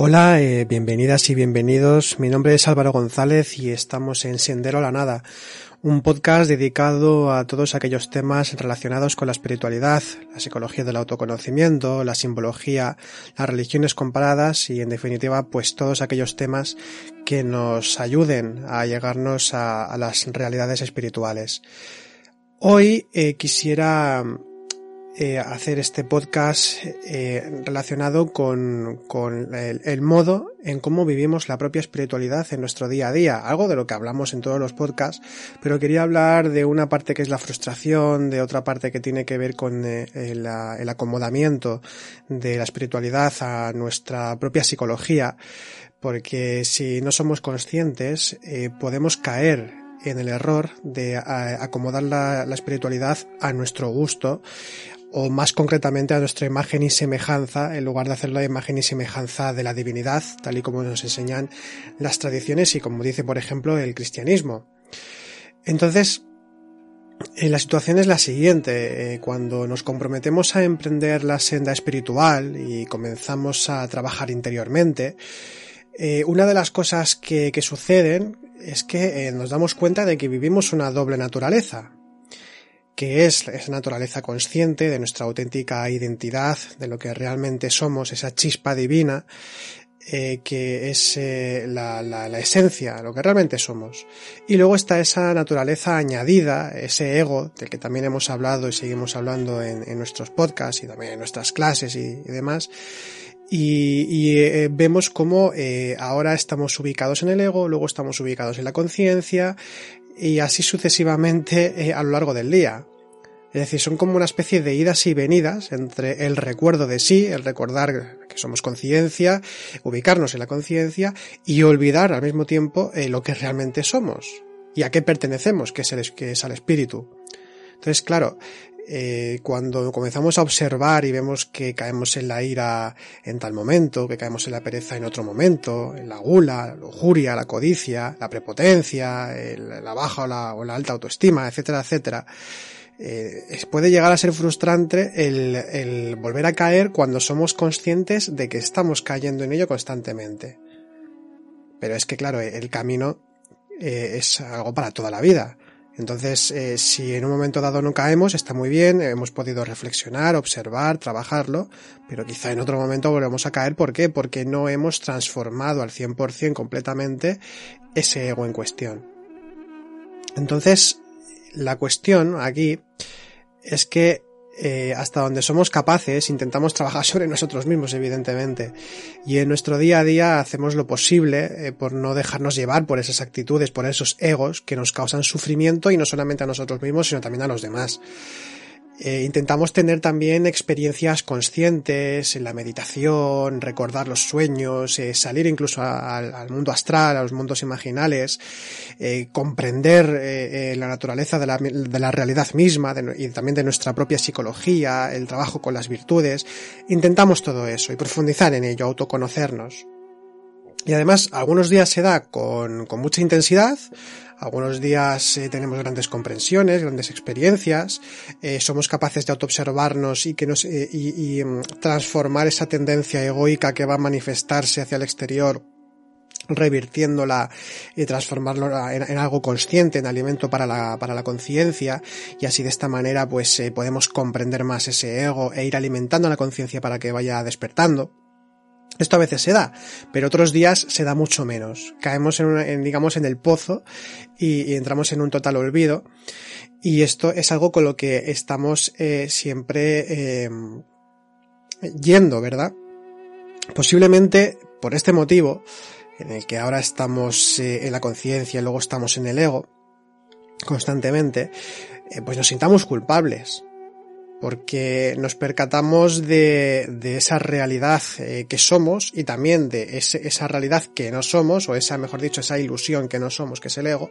Hola, eh, bienvenidas y bienvenidos. Mi nombre es Álvaro González y estamos en Sendero a la Nada, un podcast dedicado a todos aquellos temas relacionados con la espiritualidad, la psicología del autoconocimiento, la simbología, las religiones comparadas y en definitiva pues todos aquellos temas que nos ayuden a llegarnos a, las realidades espirituales. Hoy eh, quisiera eh, hacer este podcast eh, relacionado con, con el, el, modo en cómo vivimos la propia espiritualidad en nuestro día a día, algo de lo que hablamos en todos los podcasts, pero quería hablar de una parte que es la frustración, de otra parte que tiene que ver con eh, el, el acomodamiento de la espiritualidad a nuestra propia psicología, porque si no somos conscientes eh, podemos caer en el error de acomodar la, la, espiritualidad a nuestro gusto, o más concretamente a nuestra imagen y semejanza, en lugar de hacer la imagen y semejanza de la divinidad, tal y como nos enseñan las tradiciones y como dice, por ejemplo, el cristianismo. Entonces, eh, la situación es la siguiente, eh, cuando nos comprometemos a emprender la senda espiritual y comenzamos a trabajar interiormente, eh, una de las cosas que, que suceden es que nos damos cuenta de que vivimos una doble naturaleza, que es esa naturaleza consciente de nuestra auténtica identidad, de lo que realmente somos, esa chispa divina, eh, que es eh, la, esencia, lo que realmente somos. Y luego está esa naturaleza añadida, ese ego, del que también hemos hablado y seguimos hablando en, nuestros podcasts y también en nuestras clases y, demás. Y, eh, vemos cómo ahora estamos ubicados en el ego, luego estamos ubicados en la conciencia, y así sucesivamente a lo largo del día. Es decir, son como una especie de idas y venidas entre el recuerdo de sí, el recordar que somos conciencia, ubicarnos en la conciencia y olvidar al mismo tiempo eh, lo que realmente somos y a qué pertenecemos, que es, el, es al espíritu. Entonces, claro, eh, cuando comenzamos a observar y vemos que caemos en la ira en tal momento, que caemos en la pereza en otro momento, en la gula, la lujuria, la codicia, la prepotencia, la baja o la, o la alta autoestima, etcétera, etcétera, eh, puede llegar a ser frustrante el, volver a caer cuando somos conscientes de que estamos cayendo en ello constantemente. Pero es que, claro, el camino eh, es algo para toda la vida. Entonces, eh, si en un momento dado no caemos, está muy bien, hemos podido reflexionar, observar, trabajarlo, pero quizá en otro momento volvemos a caer. ¿Por qué? Porque no hemos transformado al 100% completamente ese ego en cuestión. Entonces, la cuestión aquí es que eh, hasta donde somos capaces intentamos trabajar sobre nosotros mismos, evidentemente. Y en nuestro día a día hacemos lo posible eh, por no dejarnos llevar por esas actitudes, por esos egos que nos causan sufrimiento y no solamente a nosotros mismos, sino también a los demás. Eh, intentamos tener también experiencias conscientes en la meditación, recordar los sueños, eh, salir incluso al mundo astral, a los mundos imaginales, eh, comprender la naturaleza de la, de la realidad misma y también de nuestra propia psicología, el trabajo con las virtudes. Intentamos todo eso y profundizar en ello, autoconocernos. Y además, algunos días se da con, con mucha intensidad, algunos días eh, tenemos grandes comprensiones, grandes experiencias, eh, somos capaces de autoobservarnos y que nos eh, y, y um, transformar esa tendencia egoica que va a manifestarse hacia el exterior revirtiéndola y transformarla en, en, algo consciente, en alimento para la, para la conciencia, y así de esta manera pues podemos comprender más ese ego e ir alimentando la conciencia para que vaya despertando. Esto a veces se da, pero otros días se da mucho menos. Caemos en, una, en digamos, en el pozo y, entramos en un total olvido. Y esto es algo con lo que estamos eh, siempre eh, yendo, ¿verdad? Posiblemente por este motivo, en el que ahora estamos eh, en la conciencia y luego estamos en el ego, constantemente, eh, pues nos sintamos culpables porque nos percatamos de, esa realidad eh, que somos y también de esa realidad que no somos, o esa, mejor dicho, esa ilusión que no somos, que es el ego,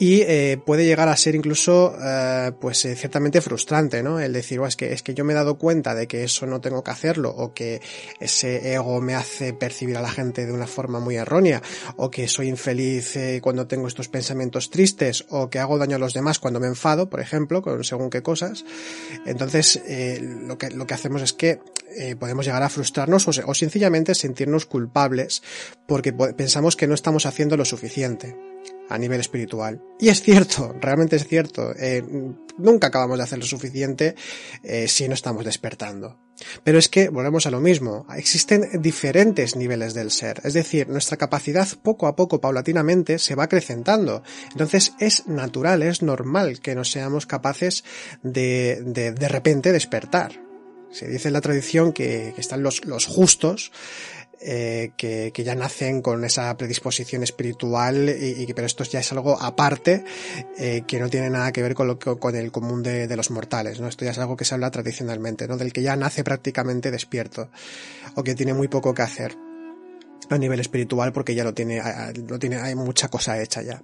y eh, puede llegar a ser incluso eh, pues eh, ciertamente frustrante no el decir es que es que yo me he dado cuenta de que eso no tengo que hacerlo o que ese ego me hace percibir a la gente de una forma muy errónea o que soy infeliz eh, cuando tengo estos pensamientos tristes o que hago daño a los demás cuando me enfado por ejemplo con según qué cosas entonces eh, lo que lo que hacemos es que eh, podemos llegar a frustrarnos o, o sencillamente sentirnos culpables porque pensamos que no estamos haciendo lo suficiente a nivel espiritual. Y es cierto, realmente es cierto, eh, nunca acabamos de hacer lo suficiente eh, si no estamos despertando. Pero es que volvemos a lo mismo, existen diferentes niveles del ser, es decir, nuestra capacidad poco a poco, paulatinamente, se va acrecentando. Entonces es natural, es normal que no seamos capaces de de, de repente despertar. Se dice en la tradición que, que están los, los justos, eh, que, que, ya nacen con esa predisposición espiritual y, y pero esto ya es algo aparte eh, que no tiene nada que ver con lo que, con el común de, de, los mortales, ¿no? Esto ya es algo que se habla tradicionalmente, ¿no? Del que ya nace prácticamente despierto o que tiene muy poco que hacer a nivel espiritual porque ya lo tiene, lo tiene, hay mucha cosa hecha ya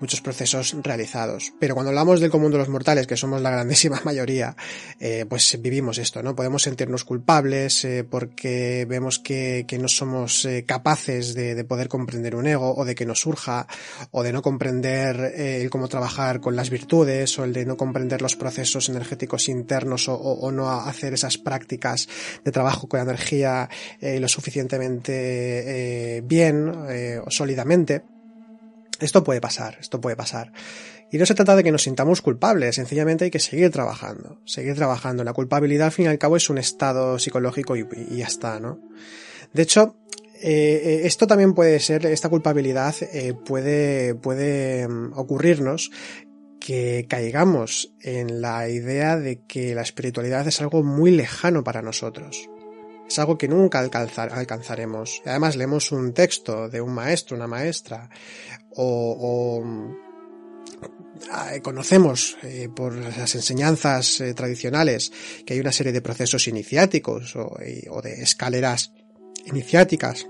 muchos procesos realizados. Pero cuando hablamos del común de los mortales, que somos la grandísima mayoría, eh, pues vivimos esto, ¿no? Podemos sentirnos culpables eh, porque vemos que, que no somos eh, capaces de, de, poder comprender un ego o de que nos surja o de no comprender el cómo trabajar con las virtudes o el de no comprender los procesos energéticos internos o, o, o no hacer esas prácticas de trabajo con energía lo suficientemente bien o sólidamente. Esto puede pasar, esto puede pasar. Y no se trata de que nos sintamos culpables, sencillamente hay que seguir trabajando, seguir trabajando. La culpabilidad al fin y al cabo es un estado psicológico y, ya está, ¿no? De hecho, eh, esto también puede ser, esta culpabilidad eh, puede, puede um, ocurrirnos que caigamos en la idea de que la espiritualidad es algo muy lejano para nosotros. Es algo que nunca alcanzar, alcanzaremos. Además, leemos un texto de un maestro, una maestra, o, o conocemos eh, por las enseñanzas eh, tradicionales que hay una serie de procesos iniciáticos o de escaleras iniciáticas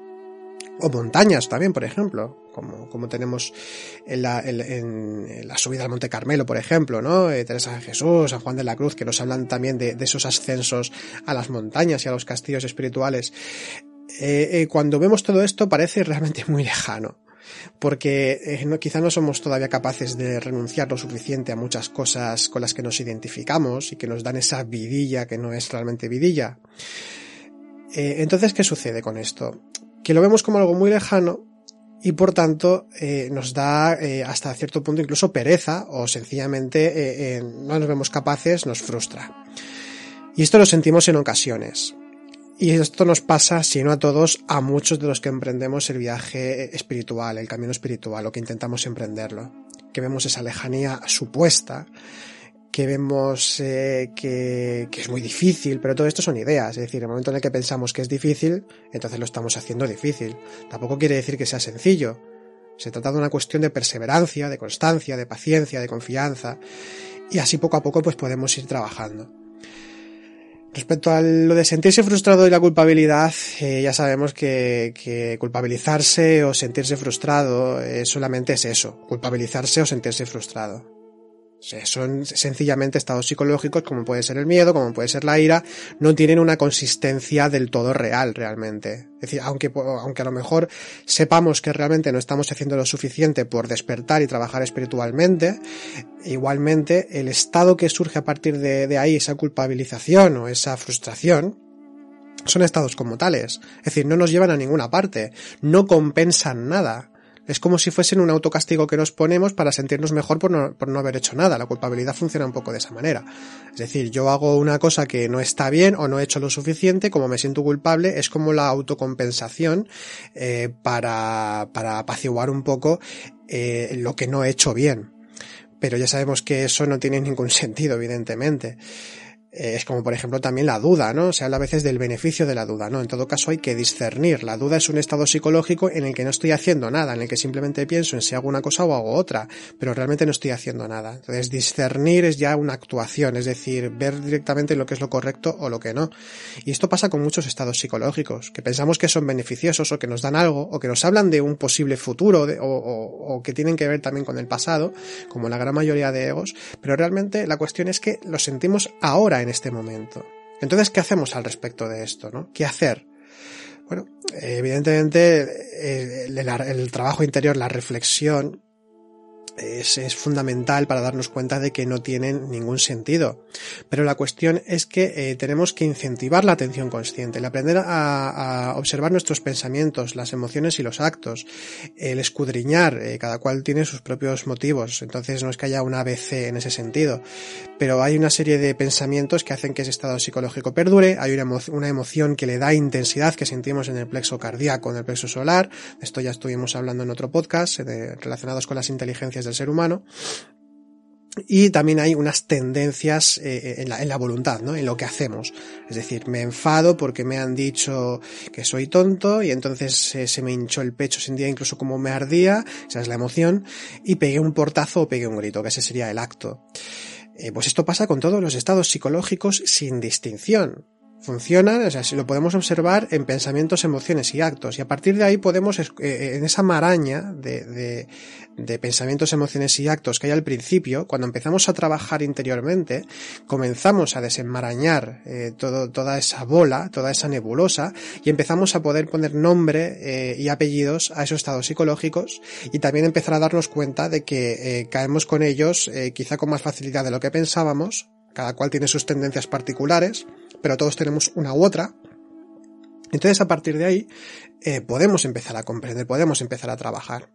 o montañas también, por ejemplo, como, como tenemos en la, subida al Monte Carmelo, por ejemplo, ¿no? Eh, Teresa de Jesús, San Juan de la Cruz, que nos hablan también de, esos ascensos a las montañas y a los castillos espirituales. Eh, eh, cuando vemos todo esto parece realmente muy lejano porque no, quizá no somos todavía capaces de renunciar lo suficiente a muchas cosas con las que nos identificamos y que nos dan esa vidilla que no es realmente vidilla. Entonces, ¿qué sucede con esto? Que lo vemos como algo muy lejano y por tanto eh, nos da eh, hasta cierto punto incluso pereza o sencillamente no nos vemos capaces, nos frustra. Y esto lo sentimos en ocasiones. Y esto nos pasa, si no a todos, a muchos de los que emprendemos el viaje espiritual, el camino espiritual, o que intentamos emprenderlo. Que vemos esa lejanía supuesta, que vemos eh, que, que, es muy difícil, pero todo esto son ideas. Es decir, el momento en el que pensamos que es difícil, entonces lo estamos haciendo difícil. Tampoco quiere decir que sea sencillo. Se trata de una cuestión de perseverancia, de constancia, de paciencia, de confianza. Y así poco a poco pues podemos ir trabajando. Respecto a lo de sentirse frustrado y la culpabilidad, eh, ya sabemos que, que, culpabilizarse o sentirse frustrado eh, solamente es eso, culpabilizarse o sentirse frustrado. Son sencillamente estados psicológicos como puede ser el miedo, como puede ser la ira, no tienen una consistencia del todo real realmente. Es decir, aunque, aunque a lo mejor sepamos que realmente no estamos haciendo lo suficiente por despertar y trabajar espiritualmente, igualmente el estado que surge a partir de, de ahí, esa culpabilización o esa frustración, son estados como tales. Es decir, no nos llevan a ninguna parte, no compensan nada es como si fuesen un autocastigo que nos ponemos para sentirnos mejor por no, haber hecho nada. La culpabilidad funciona un poco de esa manera. Es decir, yo hago una cosa que no está bien o no he hecho lo suficiente, como me siento culpable, es como la autocompensación eh, para, para apaciguar un poco eh, lo que no he hecho bien. Pero ya sabemos que eso no tiene ningún sentido, evidentemente. Eh, es como, por ejemplo, también la duda, ¿no? Se habla a veces del beneficio de la duda, ¿no? En todo caso hay que discernir. La duda es un estado psicológico en el que no estoy haciendo nada, en el que simplemente pienso en si hago una cosa o hago otra, pero realmente no estoy haciendo nada. Entonces, discernir es ya una actuación, es decir, ver directamente lo que es lo correcto o lo que no. Y esto pasa con muchos estados psicológicos, que pensamos que son beneficiosos o que nos dan algo, o que nos hablan de un posible futuro, o que tienen que ver también con el pasado, como la gran mayoría de egos, pero realmente la cuestión es que lo sentimos ahora en este momento. Entonces, ¿qué hacemos al respecto de esto? ¿no? ¿Qué hacer? Bueno, evidentemente eh, el, el, trabajo interior, la reflexión, es, es, fundamental para darnos cuenta de que no tienen ningún sentido. Pero la cuestión es que eh, tenemos que incentivar la atención consciente, el aprender a, a, observar nuestros pensamientos, las emociones y los actos, el escudriñar, eh, cada cual tiene sus propios motivos, entonces no es que haya un ABC en ese sentido, pero hay una serie de pensamientos que hacen que ese estado psicológico perdure, hay una, una emoción que le da intensidad que sentimos en el plexo cardíaco, en el plexo solar, esto ya estuvimos hablando en otro podcast, de, relacionados con las inteligencias del ser humano. Y también hay unas tendencias eh, en, la, en, la, voluntad, ¿no? En lo que hacemos. Es decir, me enfado porque me han dicho que soy tonto y entonces eh, se me hinchó el pecho, sentía incluso como me ardía, esa es la emoción, y pegué un portazo o pegué un grito, que ese sería el acto. Eh, pues esto pasa con todos los estados psicológicos sin distinción funcionan, o sea, lo podemos observar en pensamientos, emociones y actos. Y a partir de ahí podemos, eh, en esa maraña de, de, de, pensamientos, emociones y actos que hay al principio, cuando empezamos a trabajar interiormente, comenzamos a desenmarañar eh, todo, toda esa bola, toda esa nebulosa, y empezamos a poder poner nombre eh, y apellidos a esos estados psicológicos y también empezar a darnos cuenta de que eh, caemos con ellos eh, quizá con más facilidad de lo que pensábamos, cada cual tiene sus tendencias particulares, pero todos tenemos una u otra. Entonces a partir de ahí eh, podemos empezar a comprender, podemos empezar a trabajar.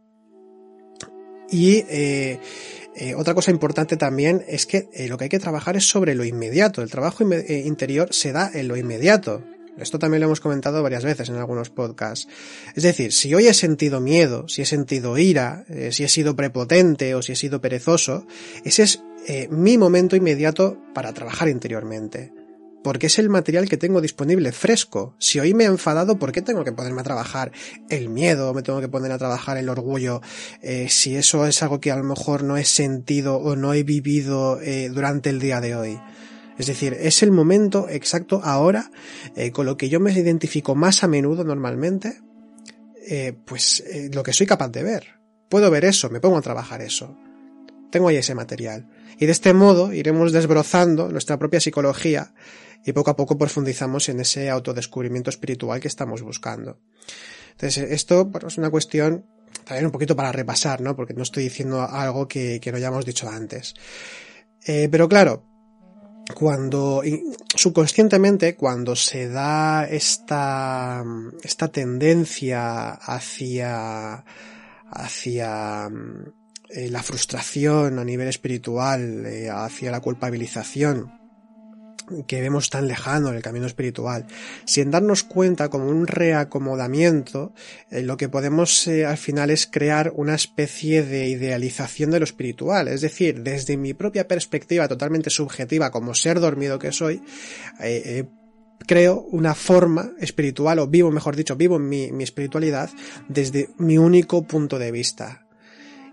Y eh, eh, otra cosa importante también es que lo que hay que trabajar es sobre lo inmediato. El trabajo interior se da en lo inmediato. Esto también lo hemos comentado varias veces en algunos podcasts. Es decir, si hoy he sentido miedo, si he sentido ira, si he sido prepotente o si he sido perezoso, ese es mi momento inmediato para trabajar interiormente porque es el material que tengo disponible fresco. Si hoy me he enfadado, ¿por qué tengo que ponerme a trabajar el miedo? ¿Me tengo que poner a trabajar el orgullo? Eh, si eso es algo que a lo mejor no he sentido o no he vivido eh, durante el día de hoy. Es decir, es el momento exacto ahora eh, con lo que yo me identifico más a menudo normalmente, pues lo que soy capaz de ver. Puedo ver eso, me pongo a trabajar eso. Tengo ahí ese material. Y de este modo iremos desbrozando nuestra propia psicología y poco a poco profundizamos en ese autodescubrimiento espiritual que estamos buscando. Entonces, esto es una cuestión también un poquito para repasar, ¿no? Porque no estoy diciendo algo que, que no hayamos dicho antes. Eh, pero claro, cuando subconscientemente cuando se da esta esta tendencia hacia hacia eh, la frustración a nivel espiritual eh, hacia la culpabilización que vemos tan lejano en el camino espiritual, sin darnos cuenta como un reacomodamiento, eh, lo que podemos eh, al final es crear una especie de idealización de lo espiritual, es decir, desde mi propia perspectiva totalmente subjetiva como ser dormido que soy, eh, creo una forma espiritual, o vivo, mejor dicho, vivo mi, mi espiritualidad desde mi único punto de vista.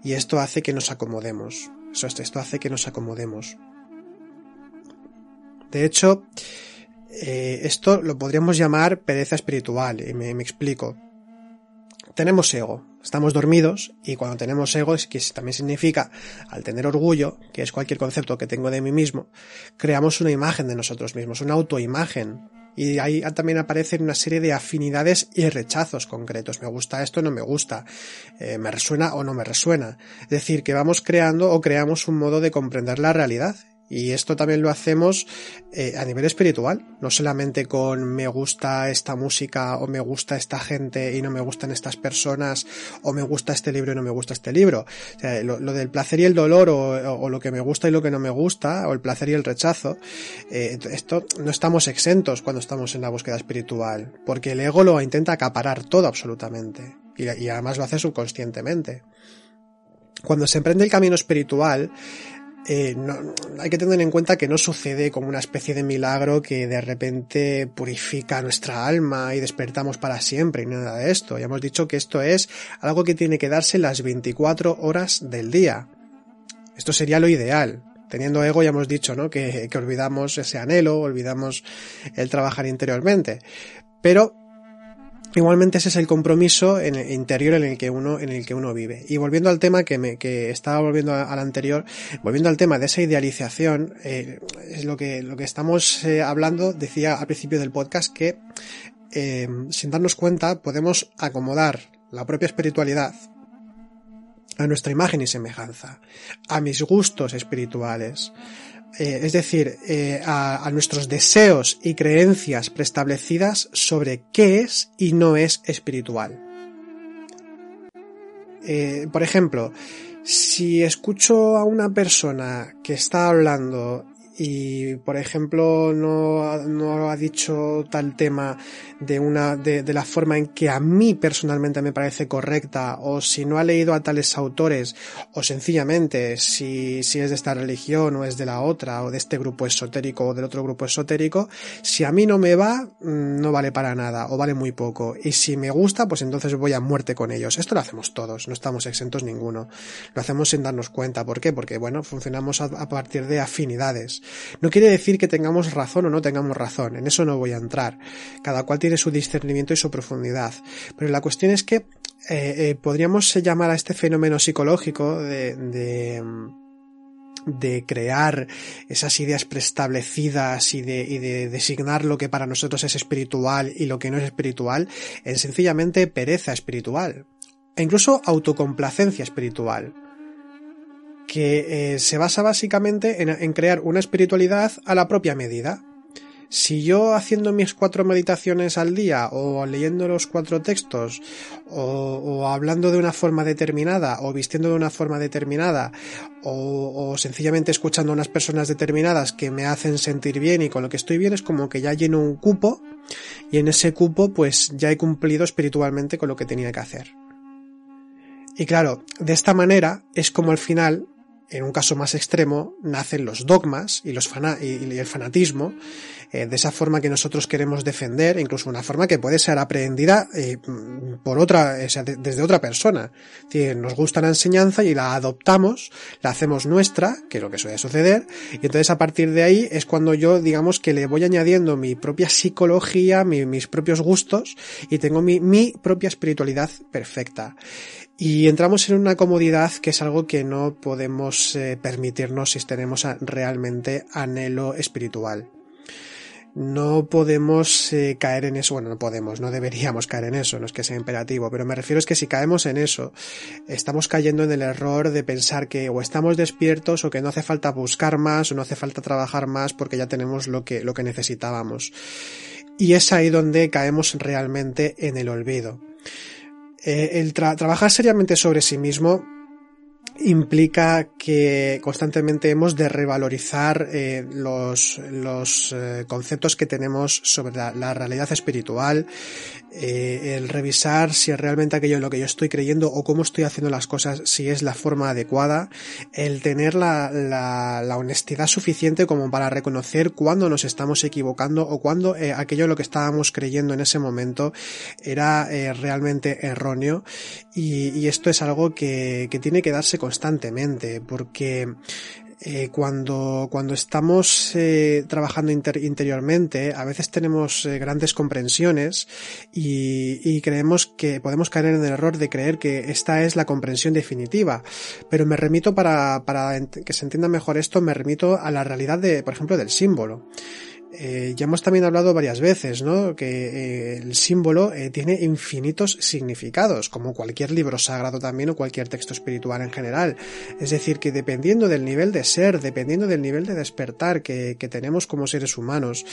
Y esto hace que nos acomodemos. Esto hace que nos acomodemos. De hecho, eh, esto lo podríamos llamar pereza espiritual, y me, explico. Tenemos ego, estamos dormidos, y cuando tenemos ego, es que también significa, al tener orgullo, que es cualquier concepto que tengo de mí mismo, creamos una imagen de nosotros mismos, una autoimagen. Y ahí también aparecen una serie de afinidades y rechazos concretos. Me gusta esto, no me gusta. Eh, me resuena o no me resuena. Es decir, que vamos creando o creamos un modo de comprender la realidad y esto también lo hacemos eh, a nivel espiritual, no solamente con me gusta esta música o me gusta esta gente y no me gustan estas personas o me gusta este libro y no me gusta este libro. O sea, lo, del placer y el dolor o, lo que me gusta y lo que no me gusta o el placer y el rechazo, eh, esto no estamos exentos cuando estamos en la búsqueda espiritual, porque el ego lo intenta acaparar todo absolutamente y, y además lo hace subconscientemente. Cuando se emprende el camino espiritual, eh, hay que tener en cuenta que no sucede como una especie de milagro que de repente purifica nuestra alma y despertamos para siempre y nada de esto. Ya hemos dicho que esto es algo que tiene que darse las 24 horas del día. Esto sería lo ideal. Teniendo ego ya hemos dicho, ¿no? Que, que olvidamos ese anhelo, olvidamos el trabajar interiormente. Pero Igualmente ese es el compromiso en el interior en el que uno, en el que uno vive. Y volviendo al tema que me, que estaba volviendo al anterior, volviendo al tema de esa idealización, eh, es lo que, lo que estamos eh, hablando, decía al principio del podcast que, eh, sin darnos cuenta, podemos acomodar la propia espiritualidad a nuestra imagen y semejanza, a mis gustos espirituales, eh, es decir, eh, a, nuestros deseos y creencias preestablecidas sobre qué es y no es espiritual. Eh, por ejemplo, si escucho a una persona que está hablando y por ejemplo no, no ha dicho tal tema de una de, de, la forma en que a mí personalmente me parece correcta o si no ha leído a tales autores o sencillamente si, si es de esta religión o es de la otra o de este grupo esotérico o del otro grupo esotérico si a mí no me va mm, no vale para nada o vale muy poco. Y si me gusta pues entonces voy a muerte con ellos. Esto lo hacemos todos no estamos exentos ninguno. Lo hacemos sin darnos cuenta. ¿por qué? porque bueno funcionamos a, a partir de afinidades no quiere decir que tengamos razón o no tengamos razón, en eso no voy a entrar. Cada cual tiene su discernimiento y su profundidad. Pero la cuestión es que eh, eh, podríamos llamar a este fenómeno psicológico de, de de crear esas ideas preestablecidas y de, y de, designar lo que para nosotros es espiritual y lo que no es espiritual en sencillamente pereza espiritual e incluso autocomplacencia espiritual que eh, se basa básicamente en, crear una espiritualidad a la propia medida. Si yo haciendo mis cuatro meditaciones al día, o leyendo los cuatro textos, o, hablando de una forma determinada, o vistiendo de una forma determinada, o, o, sencillamente escuchando a unas personas determinadas que me hacen sentir bien y con lo que estoy bien, es como que ya lleno un cupo, y en ese cupo pues ya he cumplido espiritualmente con lo que tenía que hacer. Y claro, de esta manera es como al final en un caso más extremo, nacen los dogmas y, los y el fanatismo eh, de esa forma que nosotros queremos defender, incluso una forma que puede ser aprehendida eh, por otra, o sea, desde otra persona. Nos gusta la enseñanza y la adoptamos, la hacemos nuestra, que es lo que suele suceder, y entonces a partir de ahí es cuando yo, digamos, que le voy añadiendo mi propia psicología, mis propios gustos, y tengo mi propia espiritualidad perfecta. Y entramos en una comodidad que es algo que no podemos eh, permitirnos si tenemos realmente anhelo espiritual. No podemos eh, caer en eso, bueno, no podemos, no deberíamos caer en eso, no es que sea imperativo, pero me refiero es que si caemos en eso, estamos cayendo en el error de pensar que o estamos despiertos o que no hace falta buscar más o no hace falta trabajar más porque ya tenemos lo que, lo que necesitábamos. Y es ahí donde caemos realmente en el olvido. Eh, el trabajar seriamente sobre sí mismo implica que constantemente hemos de revalorizar eh, los, los eh, conceptos que tenemos sobre la, realidad espiritual, el revisar si realmente aquello lo que yo estoy creyendo o cómo estoy haciendo las cosas, si es la forma adecuada, el tener la, la, la honestidad suficiente como para reconocer cuándo nos estamos equivocando o cuándo aquello en lo que estábamos creyendo en ese momento era realmente erróneo. Y, esto es algo que, tiene que darse constantemente porque eh, cuando, cuando estamos eh, trabajando interiormente, a veces tenemos eh, grandes comprensiones y, y, creemos que podemos caer en el error de creer que esta es la comprensión definitiva. Pero me remito para, para que se entienda mejor esto, me remito a la realidad de, por ejemplo, del símbolo. Eh, ya hemos también hablado varias veces, ¿no? Que eh, el símbolo eh, tiene infinitos significados, como cualquier libro sagrado también o cualquier texto espiritual en general. Es decir, que dependiendo del nivel de ser, dependiendo del nivel de despertar que, tenemos como seres humanos,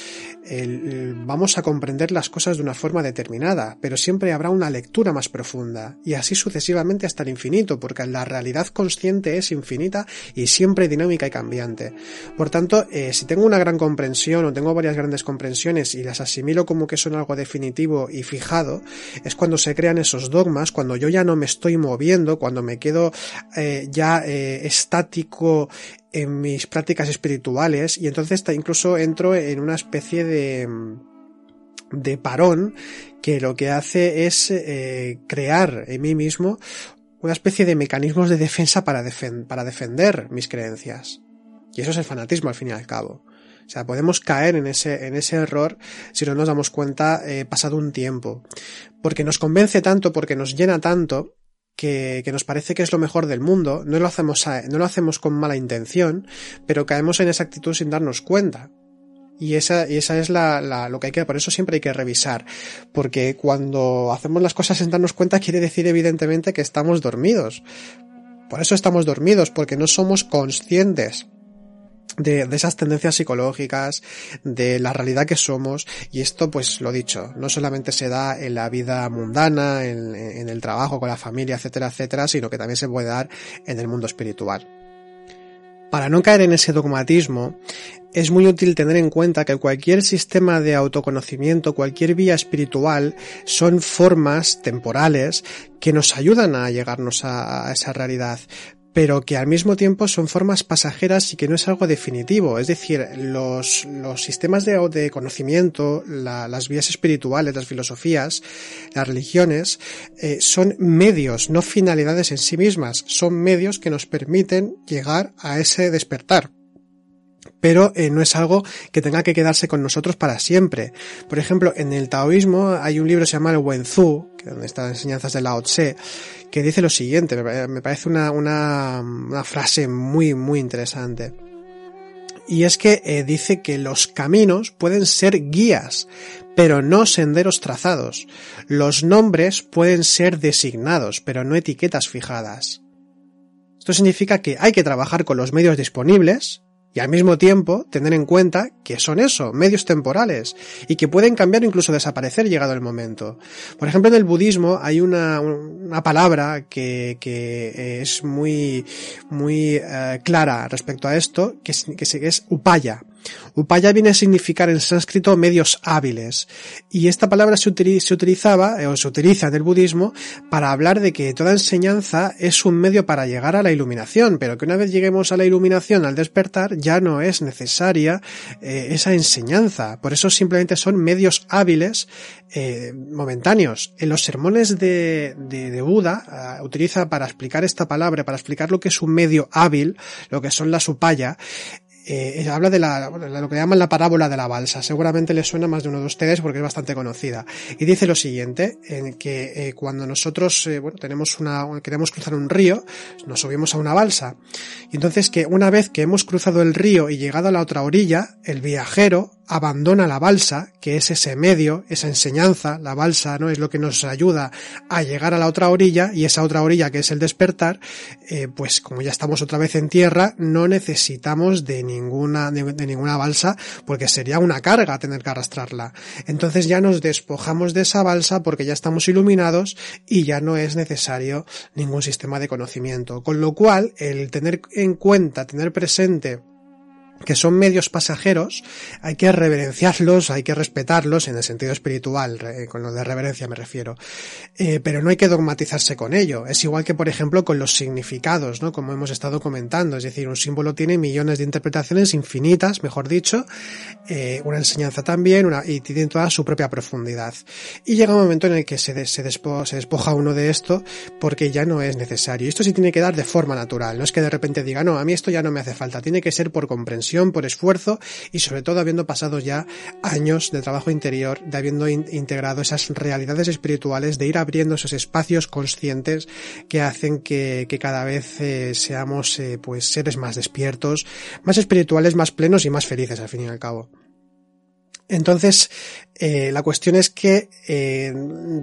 vamos a comprender las cosas de una forma determinada, pero siempre habrá una lectura más profunda, y así sucesivamente hasta el infinito, porque la realidad consciente es infinita y siempre dinámica y cambiante. Por tanto, si tengo una gran comprensión o tengo tengo varias grandes comprensiones y las asimilo como que son algo definitivo y fijado, es cuando se crean esos dogmas, cuando yo ya no me estoy moviendo, cuando me quedo eh, ya eh, estático en mis prácticas espirituales y entonces incluso entro en una especie de de parón que lo que hace es eh, crear en mí mismo una especie de mecanismos de defensa para, para defender mis creencias. Y eso es el fanatismo al fin y al cabo. O sea, podemos caer en ese, en ese error si no nos damos cuenta eh, pasado un tiempo. Porque nos convence tanto, porque nos llena tanto, que, que, nos parece que es lo mejor del mundo. No lo hacemos, no lo hacemos con mala intención, pero caemos en esa actitud sin darnos cuenta. Y esa, y esa es la, la, lo que hay que, por eso siempre hay que revisar. Porque cuando hacemos las cosas sin darnos cuenta quiere decir evidentemente que estamos dormidos. Por eso estamos dormidos, porque no somos conscientes de, esas tendencias psicológicas, de la realidad que somos, y esto, pues lo dicho, no solamente se da en la vida mundana, en, en el trabajo, con la familia, etcétera, etcétera, sino que también se puede dar en el mundo espiritual. Para no caer en ese dogmatismo, es muy útil tener en cuenta que cualquier sistema de autoconocimiento, cualquier vía espiritual, son formas temporales que nos ayudan a llegarnos a, esa realidad, pero que al mismo tiempo son formas pasajeras y que no es algo definitivo. Es decir, los, los sistemas de, de conocimiento, la, las vías espirituales, las filosofías, las religiones, eh, son medios, no finalidades en sí mismas, son medios que nos permiten llegar a ese despertar pero eh, no es algo que tenga que quedarse con nosotros para siempre. Por ejemplo, en el taoísmo hay un libro que se llama el Wenzhou, que donde están las enseñanzas de Lao Tse, que dice lo siguiente, me parece una, frase muy, muy interesante. Y es que eh, dice que los caminos pueden ser guías, pero no senderos trazados. Los nombres pueden ser designados, pero no etiquetas fijadas. Esto significa que hay que trabajar con los medios disponibles, y al mismo tiempo tener en cuenta que son eso, medios temporales, y que pueden cambiar o incluso desaparecer llegado el momento. Por ejemplo, en el budismo hay una, una palabra que, que, es muy, muy uh, clara respecto a esto, que, que es upaya. Upaya viene a significar en sánscrito medios hábiles, y esta palabra se, utilizaba, eh, o se utiliza en el budismo, para hablar de que toda enseñanza es un medio para llegar a la iluminación, pero que una vez lleguemos a la iluminación al despertar, ya no es necesaria eh, esa enseñanza. Por eso simplemente son medios hábiles eh, momentáneos. En los sermones de, Buda uh, utiliza para explicar esta palabra, para explicar lo que es un medio hábil, lo que son las upaya, eh, habla de la, lo que llaman la parábola de la balsa. Seguramente le suena más de uno de ustedes porque es bastante conocida. Y dice lo siguiente, en que eh, cuando nosotros, eh, bueno, tenemos una, queremos cruzar un río, nos subimos a una balsa. Y entonces que una vez que hemos cruzado el río y llegado a la otra orilla, el viajero abandona la balsa, que es ese medio, esa enseñanza, la balsa, ¿no? Es lo que nos ayuda a llegar a la otra orilla, y esa otra orilla que es el despertar, eh, pues como ya estamos otra vez en tierra, no necesitamos de ninguna, de, de, ninguna balsa, porque sería una carga tener que arrastrarla. Entonces ya nos despojamos de esa balsa porque ya estamos iluminados y ya no es necesario ningún sistema de conocimiento. Con lo cual, el tener en cuenta, tener presente, que son medios pasajeros, hay que reverenciarlos, hay que respetarlos en el sentido espiritual, con lo de reverencia me refiero, eh, pero no hay que dogmatizarse con ello. Es igual que, por ejemplo, con los significados, ¿no? Como hemos estado comentando, es decir, un símbolo tiene millones de interpretaciones infinitas, mejor dicho, eh, una enseñanza también, y tiene toda su propia profundidad. Y llega un momento en el que se, se, despo, se despoja uno de esto porque ya no es necesario. Esto sí tiene que dar de forma natural, no es que de repente diga, no, a mí esto ya no me hace falta, tiene que ser por comprensión por esfuerzo y sobre todo habiendo pasado ya años de trabajo interior, de habiendo in integrado esas realidades espirituales, de ir abriendo esos espacios conscientes que hacen que, que cada vez eh, seamos eh, pues seres más despiertos, más espirituales, más plenos y más felices al fin y al cabo. Entonces, eh, la cuestión es que eh,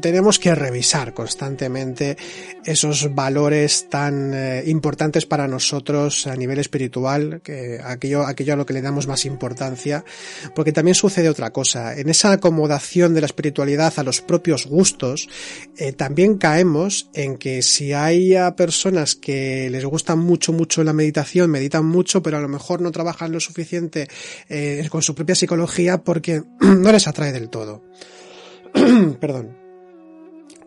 tenemos que revisar constantemente esos valores tan eh, importantes para nosotros a nivel espiritual, que aquello, aquello a lo que le damos más importancia, porque también sucede otra cosa. En esa acomodación de la espiritualidad a los propios gustos, también caemos en que si hay personas que les gusta mucho, mucho la meditación, meditan mucho, pero a lo mejor no trabajan lo suficiente con su propia psicología porque no les atrae del todo. Perdón.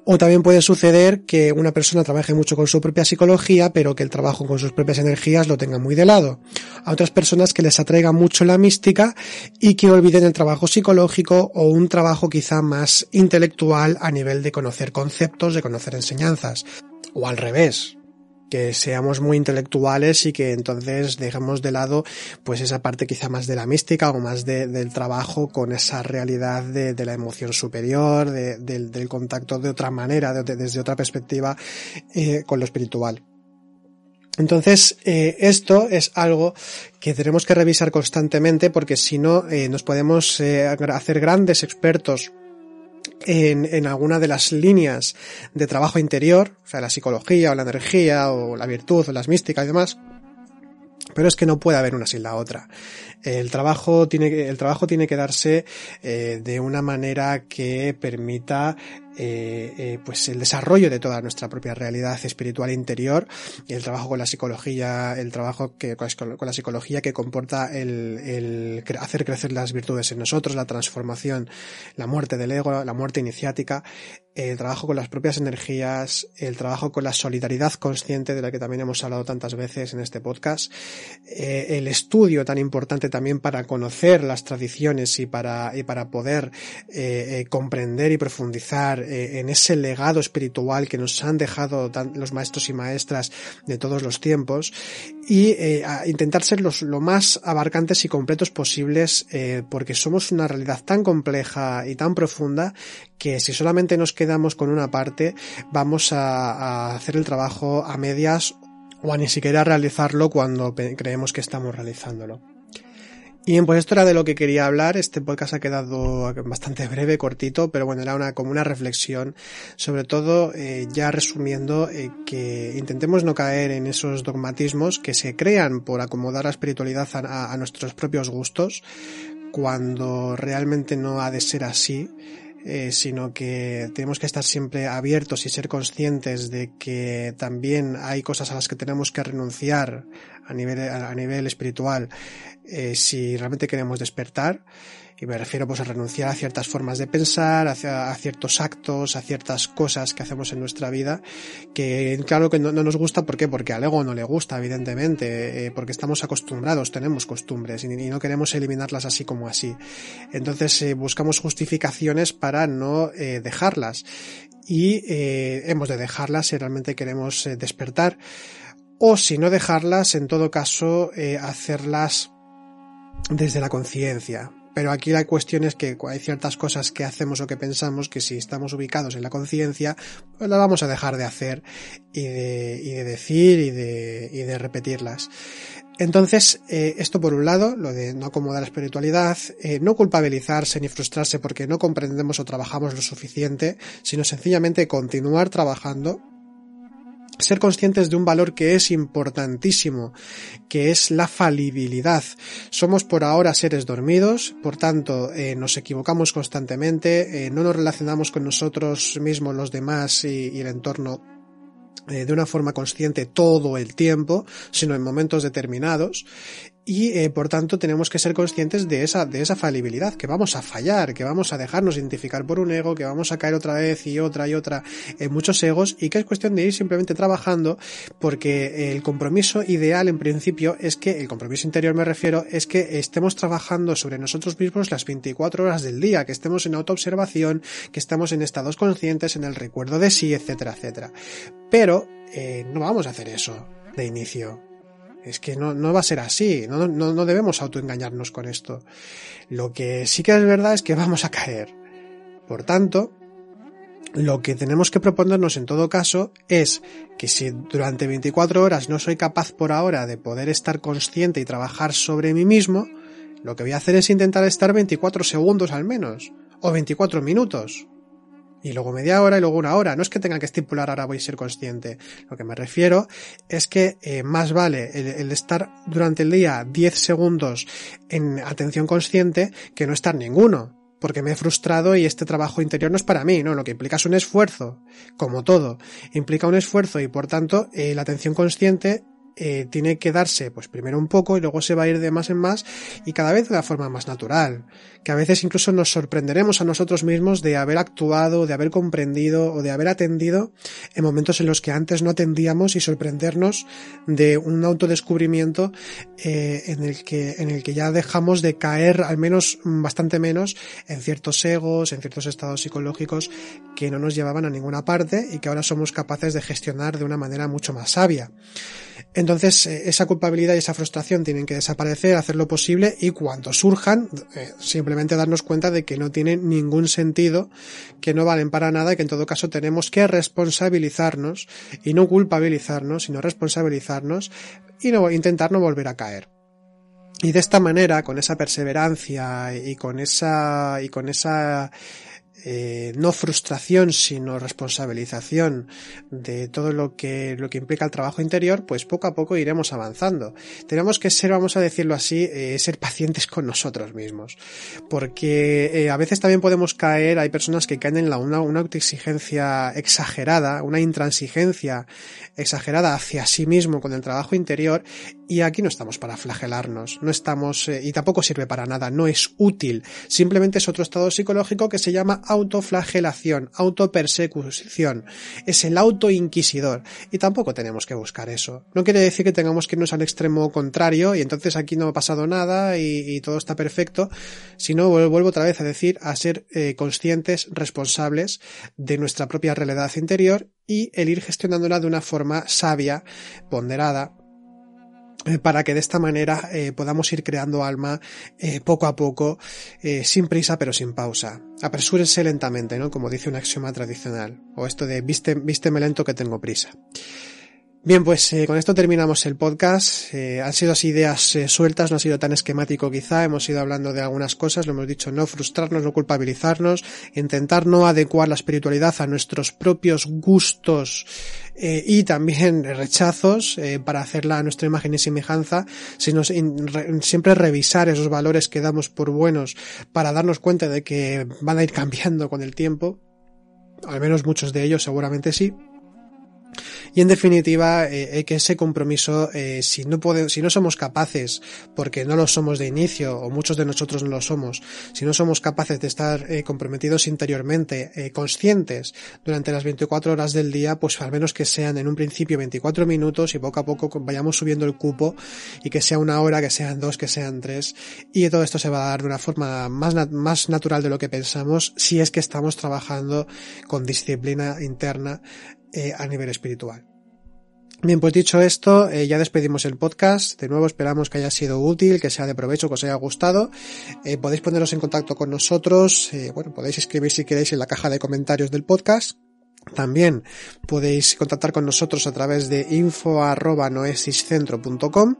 O también puede suceder que una persona trabaje mucho con su propia psicología, pero que el trabajo con sus propias energías lo tenga muy de lado. A otras personas que les atraiga mucho la mística y que olviden el trabajo psicológico o un trabajo quizá más intelectual a nivel de conocer conceptos, de conocer enseñanzas. O al revés, que seamos muy intelectuales y que entonces dejemos de lado pues esa parte quizá más de la mística o más del trabajo con esa realidad de, la emoción superior, del, contacto de otra manera, desde otra perspectiva eh, con lo espiritual. Entonces, eh, esto es algo que tenemos que revisar constantemente porque si no, eh, nos podemos hacer grandes expertos en, alguna de las líneas de trabajo interior, o sea, la psicología o la energía o la virtud o las místicas y demás, pero es que no puede haber una sin la otra. El trabajo tiene, el trabajo tiene que darse eh, de una manera que permita eh, eh, pues el desarrollo de toda nuestra propia realidad espiritual interior el trabajo con la psicología, el trabajo que con la psicología que comporta el, hacer crecer las virtudes en nosotros, la transformación, la muerte del ego, la muerte iniciática, el trabajo con las propias energías, el trabajo con la solidaridad consciente de la que también hemos hablado tantas veces en este podcast, el estudio tan importante también para conocer las tradiciones y para, y para poder eh, eh, comprender y profundizar eh, en ese legado espiritual que nos han dejado los maestros y maestras de todos los tiempos y intentar ser los, lo más abarcantes y completos posibles porque somos una realidad tan compleja y tan profunda que si solamente nos quedamos con una parte vamos a, a hacer el trabajo a medias o a ni siquiera realizarlo cuando creemos que estamos realizándolo. Bien, pues esto era de lo que quería hablar. Este podcast ha quedado bastante breve, cortito, pero bueno, era una, como una reflexión. Sobre todo, eh, ya resumiendo, eh, que intentemos no caer en esos dogmatismos que se crean por acomodar la espiritualidad a, a nuestros propios gustos, cuando realmente no ha de ser así. Eh, sino que tenemos que estar siempre abiertos y ser conscientes de que también hay cosas a las que tenemos que renunciar a nivel, a nivel espiritual eh, si realmente queremos despertar y me refiero pues a renunciar a ciertas formas de pensar, a, ciertos actos, a ciertas cosas que hacemos en nuestra vida, que claro que no, nos gusta, ¿por qué? Porque al ego no le gusta, evidentemente, eh, porque estamos acostumbrados, tenemos costumbres y, no queremos eliminarlas así como así. Entonces eh, buscamos justificaciones para no dejarlas y hemos de dejarlas si realmente queremos despertar o si no dejarlas, en todo caso, hacerlas desde la conciencia, pero aquí la cuestión es que hay ciertas cosas que hacemos o que pensamos que si estamos ubicados en la conciencia, pues las vamos a dejar de hacer y de, decir y de, y de repetirlas. Entonces, eh, esto por un lado, lo de no acomodar la espiritualidad, eh, no culpabilizarse ni frustrarse porque no comprendemos o trabajamos lo suficiente, sino sencillamente continuar trabajando ser conscientes de un valor que es importantísimo, que es la falibilidad. Somos por ahora seres dormidos, por tanto eh, nos equivocamos constantemente, eh, no nos relacionamos con nosotros mismos, los demás y, el entorno eh, de una forma consciente todo el tiempo, sino en momentos determinados y eh, por tanto tenemos que ser conscientes de esa, de esa falibilidad, que vamos a fallar, que vamos a dejarnos identificar por un ego, que vamos a caer otra vez y otra y otra en muchos egos y que es cuestión de ir simplemente trabajando porque el compromiso ideal en principio es que, el compromiso interior me refiero, es que estemos trabajando sobre nosotros mismos las 24 horas del día, que estemos en autoobservación, que estemos en estados conscientes, en el recuerdo de sí, etcétera, etcétera. Pero eh, no vamos a hacer eso de inicio es que no, no va a ser así, no, no, no debemos autoengañarnos con esto. Lo que sí que es verdad es que vamos a caer. Por tanto, lo que tenemos que proponernos en todo caso es que si durante 24 horas no soy capaz por ahora de poder estar consciente y trabajar sobre mí mismo, Lo que voy a hacer es intentar estar 24 segundos al menos, o 24 minutos, y luego media hora y luego una hora. No es que tenga que estipular ahora voy a ser consciente. Lo que me refiero es que eh, más vale el, estar durante el día 10 segundos en atención consciente que no estar ninguno. Porque me he frustrado y este trabajo interior no es para mí, ¿no? Lo que implica es un esfuerzo, como todo. Implica un esfuerzo y por tanto eh, la atención consciente eh, tiene que darse, pues primero un poco y luego se va a ir de más en más y cada vez de la forma más natural. Que a veces incluso nos sorprenderemos a nosotros mismos de haber actuado, de haber comprendido o de haber atendido en momentos en los que antes no atendíamos y sorprendernos de un autodescubrimiento eh, en el que en el que ya dejamos de caer al menos bastante menos en ciertos egos, en ciertos estados psicológicos que no nos llevaban a ninguna parte y que ahora somos capaces de gestionar de una manera mucho más sabia. Entonces, eh, esa culpabilidad y esa frustración tienen que desaparecer, hacer lo posible y cuando surjan, eh, simplemente darnos cuenta de que no tienen ningún sentido, que no valen para nada y que en todo caso tenemos que responsabilizarnos y no culpabilizarnos, sino responsabilizarnos y no, intentar no volver a caer. Y de esta manera, con esa perseverancia y con esa, y con esa eh, no frustración, sino responsabilización de todo lo que, lo que implica el trabajo interior, pues poco a poco iremos avanzando. Tenemos que ser, vamos a decirlo así, eh, ser pacientes con nosotros mismos. Porque eh, a veces también podemos caer, hay personas que caen en la, una, una autoexigencia exagerada, una intransigencia exagerada hacia sí mismo con el trabajo interior, y aquí no estamos para flagelarnos, no estamos, y tampoco sirve para nada, no es útil, simplemente es otro estado psicológico que se llama autoflagelación, autopersecución, es el autoinquisidor. Y tampoco tenemos que buscar eso. No quiere decir que tengamos que irnos al extremo contrario y entonces aquí no ha pasado nada y, todo está perfecto, sino vuelvo otra vez a decir a ser eh, conscientes, responsables de nuestra propia realidad interior y el ir gestionándola de una forma sabia, ponderada, eh, para que de esta manera eh, podamos ir creando alma eh, poco a poco, sin prisa pero sin pausa. Apresúrense lentamente, ¿no? Como dice un axioma tradicional. O esto de vísteme lento que tengo prisa. Bien, pues eh, con esto terminamos el podcast. Eh, han sido así ideas eh, sueltas, no ha sido tan esquemático quizá. Hemos ido hablando de algunas cosas, lo hemos dicho, no frustrarnos, no culpabilizarnos, intentar no adecuar la espiritualidad a nuestros propios gustos y también rechazos para hacerla a nuestra imagen y semejanza, sino siempre revisar esos valores que damos por buenos para darnos cuenta de que van a ir cambiando con el tiempo. Al menos muchos de ellos seguramente sí y en definitiva, eh, que ese compromiso, eh, si, no si no somos capaces, porque no lo somos de inicio, o muchos de nosotros no lo somos, si no somos capaces de estar eh, comprometidos interiormente, eh, conscientes durante las 24 horas del día, pues al menos que sean en un principio 24 minutos y poco a poco vayamos subiendo el cupo y que sea una hora, que sean dos, que sean tres, y todo esto se va a dar de una forma más, más natural de lo que pensamos si es que estamos trabajando con disciplina interna eh, a nivel espiritual. Bien, pues dicho esto, eh, ya despedimos el podcast. De nuevo esperamos que haya sido útil, que sea de provecho, que os haya gustado. Eh, podéis poneros en contacto con nosotros. bueno, podéis escribir si queréis en la caja de comentarios del podcast. También podéis contactar con nosotros a través de info.noesiscentro.com.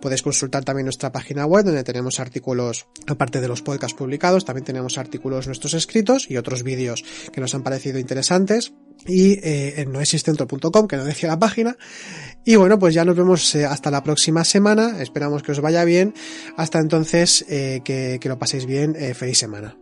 Podéis consultar también nuestra página web donde tenemos artículos, aparte de los podcasts publicados, también tenemos artículos nuestros escritos y otros vídeos que nos han parecido interesantes. Y eh, en noesiscentro.com, que no decía la página. Y bueno, pues ya nos vemos eh, hasta la próxima semana. Esperamos que os vaya bien. Hasta entonces, eh, que, que, lo paséis bien. feliz semana.